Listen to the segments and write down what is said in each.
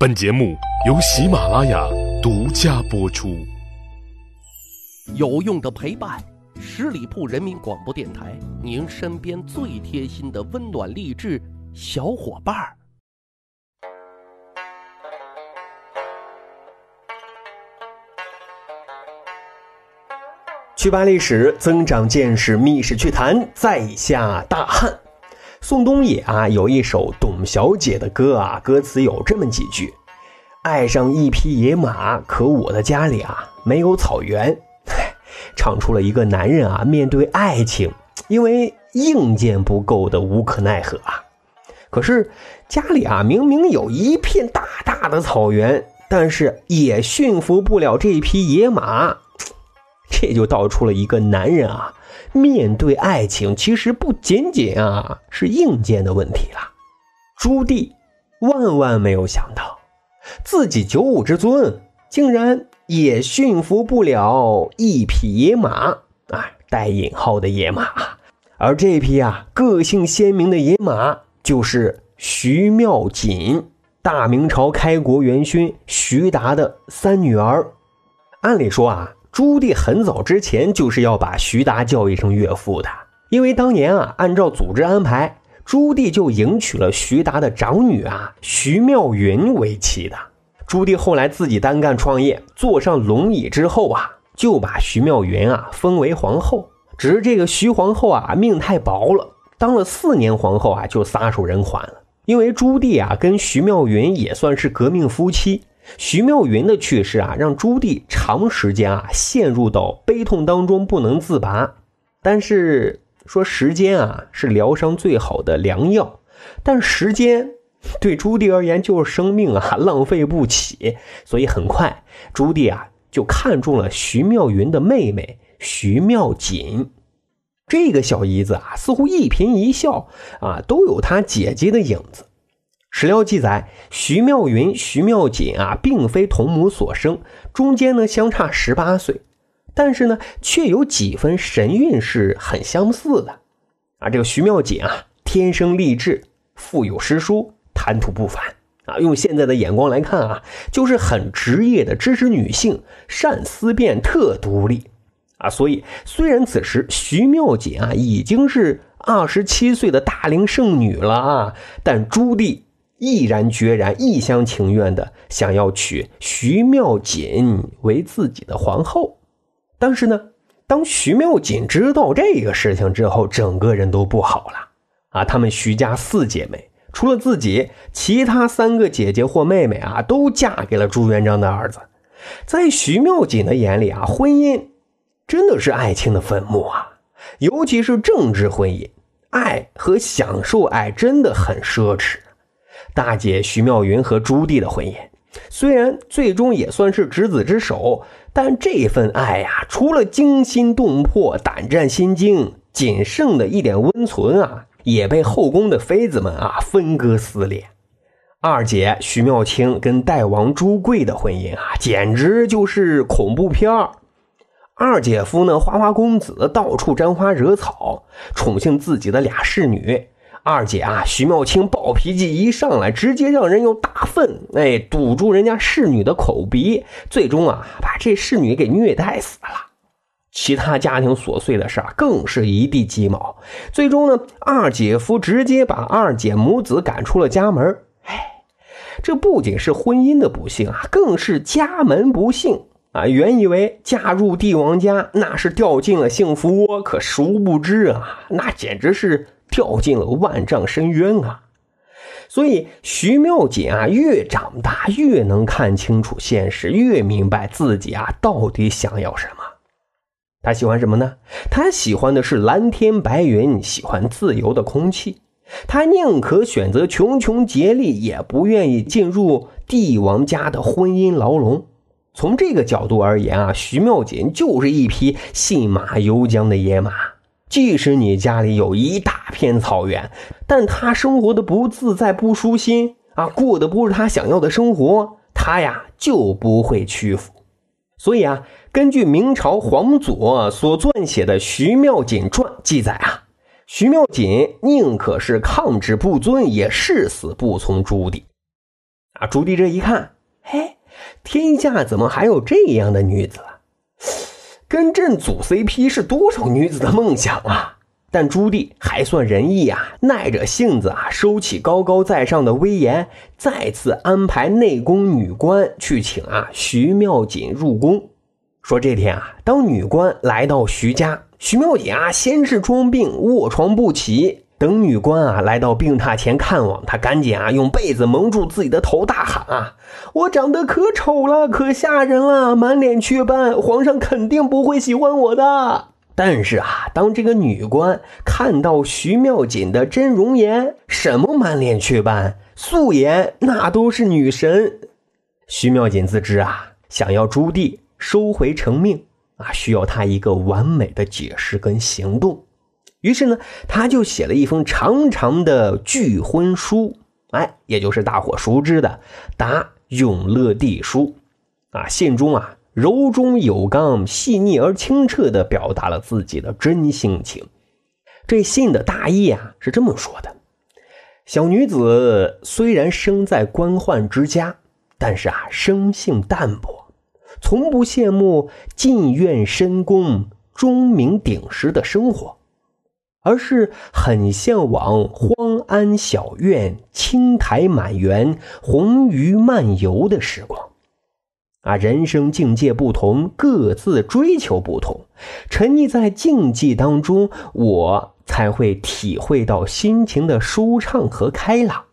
本节目由喜马拉雅独家播出。有用的陪伴，十里铺人民广播电台，您身边最贴心的温暖励志小伙伴儿。去扒历史，增长见识，密室趣谈，在下大汉。宋冬野啊，有一首《董小姐》的歌啊，歌词有这么几句：“爱上一匹野马，可我的家里啊没有草原。” 唱出了一个男人啊面对爱情，因为硬件不够的无可奈何啊。可是家里啊明明有一片大大的草原，但是也驯服不了这匹野马。这就道出了一个男人啊，面对爱情其实不仅仅啊是硬件的问题了。朱棣万万没有想到，自己九五之尊竟然也驯服不了一匹野马啊，带引号的野马。而这匹啊个性鲜明的野马就是徐妙锦，大明朝开国元勋徐达的三女儿。按理说啊。朱棣很早之前就是要把徐达叫一声岳父的，因为当年啊，按照组织安排，朱棣就迎娶了徐达的长女啊徐妙云为妻的。朱棣后来自己单干创业，坐上龙椅之后啊，就把徐妙云啊封为皇后。只是这个徐皇后啊命太薄了，当了四年皇后啊就撒手人寰了。因为朱棣啊跟徐妙云也算是革命夫妻。徐妙云的去世啊，让朱棣长时间啊陷入到悲痛当中不能自拔。但是说时间啊是疗伤最好的良药，但时间对朱棣而言就是生命啊，浪费不起。所以很快，朱棣啊就看中了徐妙云的妹妹徐妙锦。这个小姨子啊，似乎一颦一笑啊都有她姐姐的影子。史料记载，徐妙云、徐妙锦啊，并非同母所生，中间呢相差十八岁，但是呢，却有几分神韵是很相似的。啊，这个徐妙锦啊，天生丽质，腹有诗书，谈吐不凡啊。用现在的眼光来看啊，就是很职业的知识女性，善思辨，特独立啊。所以，虽然此时徐妙锦啊已经是二十七岁的大龄剩女了啊，但朱棣。毅然决然、一厢情愿的想要娶徐妙锦为自己的皇后，但是呢，当徐妙锦知道这个事情之后，整个人都不好了啊！他们徐家四姐妹，除了自己，其他三个姐姐或妹妹啊，都嫁给了朱元璋的儿子。在徐妙锦的眼里啊，婚姻真的是爱情的坟墓啊！尤其是政治婚姻，爱和享受爱真的很奢侈。大姐徐妙云和朱棣的婚姻，虽然最终也算是执子之手，但这份爱呀，除了惊心动魄、胆战心惊，仅剩的一点温存啊，也被后宫的妃子们啊分割撕裂。二姐徐妙清跟代王朱贵的婚姻啊，简直就是恐怖片二姐夫呢，花花公子，到处沾花惹草，宠幸自己的俩侍女。二姐啊，徐妙清暴脾气一上来，直接让人用大哎堵住人家侍女的口鼻，最终啊把这侍女给虐待死了。其他家庭琐碎的事啊更是一地鸡毛。最终呢，二姐夫直接把二姐母子赶出了家门。哎，这不仅是婚姻的不幸啊，更是家门不幸啊！原以为嫁入帝王家那是掉进了幸福窝，可殊不知啊，那简直是。掉进了万丈深渊啊！所以徐妙锦啊，越长大越能看清楚现实，越明白自己啊到底想要什么。他喜欢什么呢？他喜欢的是蓝天白云，喜欢自由的空气。他宁可选择穷穷竭力，也不愿意进入帝王家的婚姻牢笼。从这个角度而言啊，徐妙锦就是一匹信马由缰的野马。即使你家里有一大片草原，但他生活的不自在、不舒心啊，过的不是他想要的生活，他呀就不会屈服。所以啊，根据明朝皇祖所撰写的《徐妙锦传》记载啊，徐妙锦宁可是抗旨不遵，也誓死不从朱棣。啊，朱棣这一看，嘿，天下怎么还有这样的女子？跟朕组 CP 是多少女子的梦想啊！但朱棣还算仁义啊，耐着性子啊，收起高高在上的威严，再次安排内宫女官去请啊徐妙锦入宫。说这天啊，当女官来到徐家，徐妙锦啊先是装病卧床不起，等女官啊来到病榻前看望，他赶紧啊用被子蒙住自己的头，大喊啊：“我长得可丑了，可吓人了，满脸雀斑，皇上肯定不会喜欢我的。”但是啊，当这个女官看到徐妙锦的真容颜，什么满脸雀斑、素颜，那都是女神。徐妙锦自知啊，想要朱棣收回成命啊，需要他一个完美的解释跟行动。于是呢，他就写了一封长长的拒婚书，哎，也就是大伙熟知的《答永乐帝书》啊。信中啊。柔中有刚，细腻而清澈地表达了自己的真性情。这信的大意啊是这么说的：小女子虽然生在官宦之家，但是啊生性淡泊，从不羡慕进苑深宫、钟鸣鼎食的生活，而是很向往荒安小院、青苔满园、红鱼漫游的时光。啊，人生境界不同，各自追求不同。沉溺在竞技当中，我才会体会到心情的舒畅和开朗。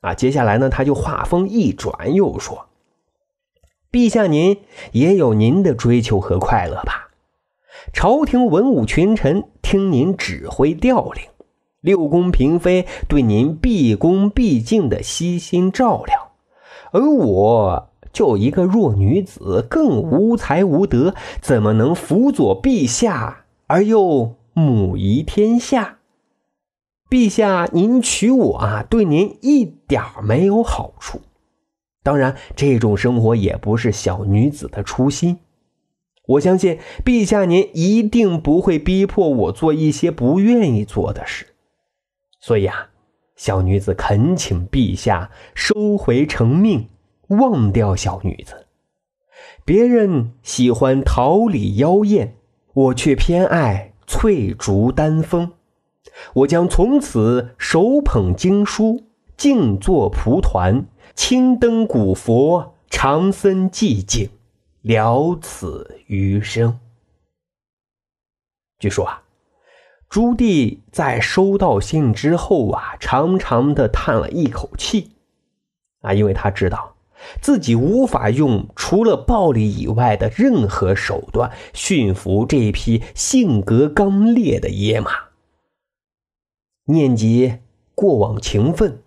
啊，接下来呢，他就话锋一转，又说：“陛下，您也有您的追求和快乐吧？朝廷文武群臣听您指挥调令，六宫嫔妃对您毕恭毕敬的悉心照料，而我……”就一个弱女子，更无才无德，怎么能辅佐陛下而又母仪天下？陛下，您娶我啊，对您一点没有好处。当然，这种生活也不是小女子的初心。我相信陛下，您一定不会逼迫我做一些不愿意做的事。所以啊，小女子恳请陛下收回成命。忘掉小女子，别人喜欢桃李妖艳，我却偏爱翠竹丹枫。我将从此手捧经书，静坐蒲团，青灯古佛，长僧寂静，了此余生。据说啊，朱棣在收到信之后啊，长长的叹了一口气，啊，因为他知道。自己无法用除了暴力以外的任何手段驯服这一匹性格刚烈的野马。念及过往情分，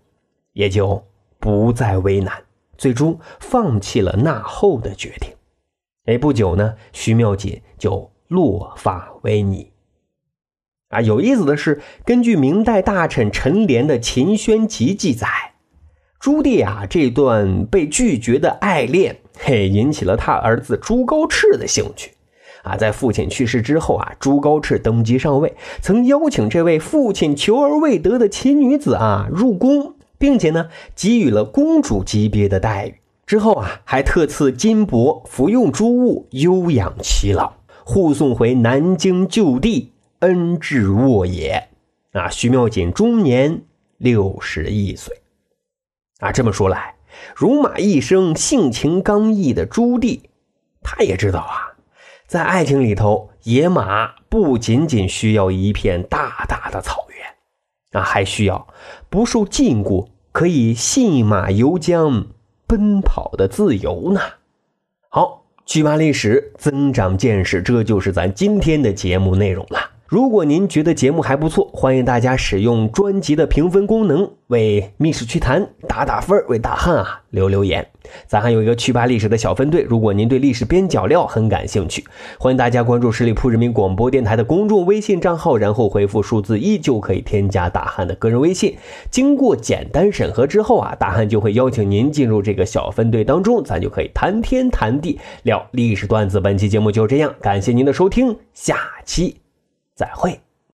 也就不再为难，最终放弃了纳后的决定。哎，不久呢，徐妙锦就落发为尼。啊，有意思的是，根据明代大臣陈濂的《秦宣集》记载。朱棣啊，这段被拒绝的爱恋，嘿，引起了他儿子朱高炽的兴趣。啊，在父亲去世之后啊，朱高炽登基上位，曾邀请这位父亲求而未得的奇女子啊入宫，并且呢，给予了公主级别的待遇。之后啊，还特赐金帛，服用诸物，休养其老，护送回南京就地，恩至沃也。啊，徐妙锦终年六十一岁。啊，这么说来，戎马一生、性情刚毅的朱棣，他也知道啊，在爱情里头，野马不仅仅需要一片大大的草原，啊，还需要不受禁锢、可以信马由缰、奔跑的自由呢。好，去扒历史，增长见识，这就是咱今天的节目内容了。如果您觉得节目还不错，欢迎大家使用专辑的评分功能为《密室趣谈》打打分，为大汉啊留留言。咱还有一个趣扒历史的小分队，如果您对历史边角料很感兴趣，欢迎大家关注十里铺人民广播电台的公众微信账号，然后回复数字一就可以添加大汉的个人微信。经过简单审核之后啊，大汉就会邀请您进入这个小分队当中，咱就可以谈天谈地聊历史段子。本期节目就这样，感谢您的收听，下期。再会。